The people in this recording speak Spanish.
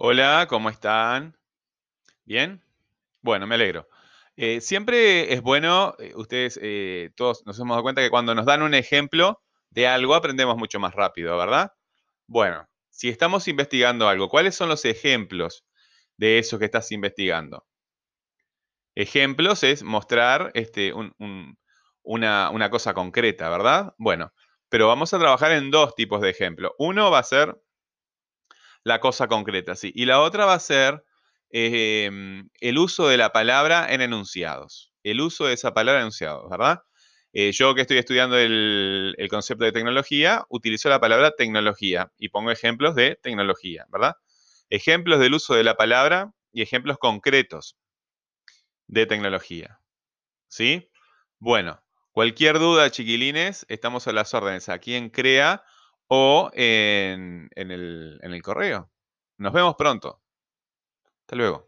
Hola, ¿cómo están? ¿Bien? Bueno, me alegro. Eh, siempre es bueno, eh, ustedes eh, todos nos hemos dado cuenta que cuando nos dan un ejemplo de algo aprendemos mucho más rápido, ¿verdad? Bueno, si estamos investigando algo, ¿cuáles son los ejemplos de eso que estás investigando? Ejemplos es mostrar este, un- un- una, una cosa concreta, ¿verdad? Bueno, pero vamos a trabajar en dos tipos de ejemplos. Uno va a ser la cosa concreta, sí. Y la otra va a ser em, el uso de la palabra en enunciados. El uso de esa palabra en enunciados, ¿verdad? Eh, yo que estoy estudiando el, el concepto de tecnología, utilizo la palabra tecnología y pongo ejemplos de tecnología, ¿verdad? Ejemplos del uso de la palabra y ejemplos concretos de tecnología. ¿Sí? Bueno, cualquier duda, chiquilines, estamos a las órdenes aquí en CREA o en, en el, en el correo. Nos vemos pronto. Hasta luego.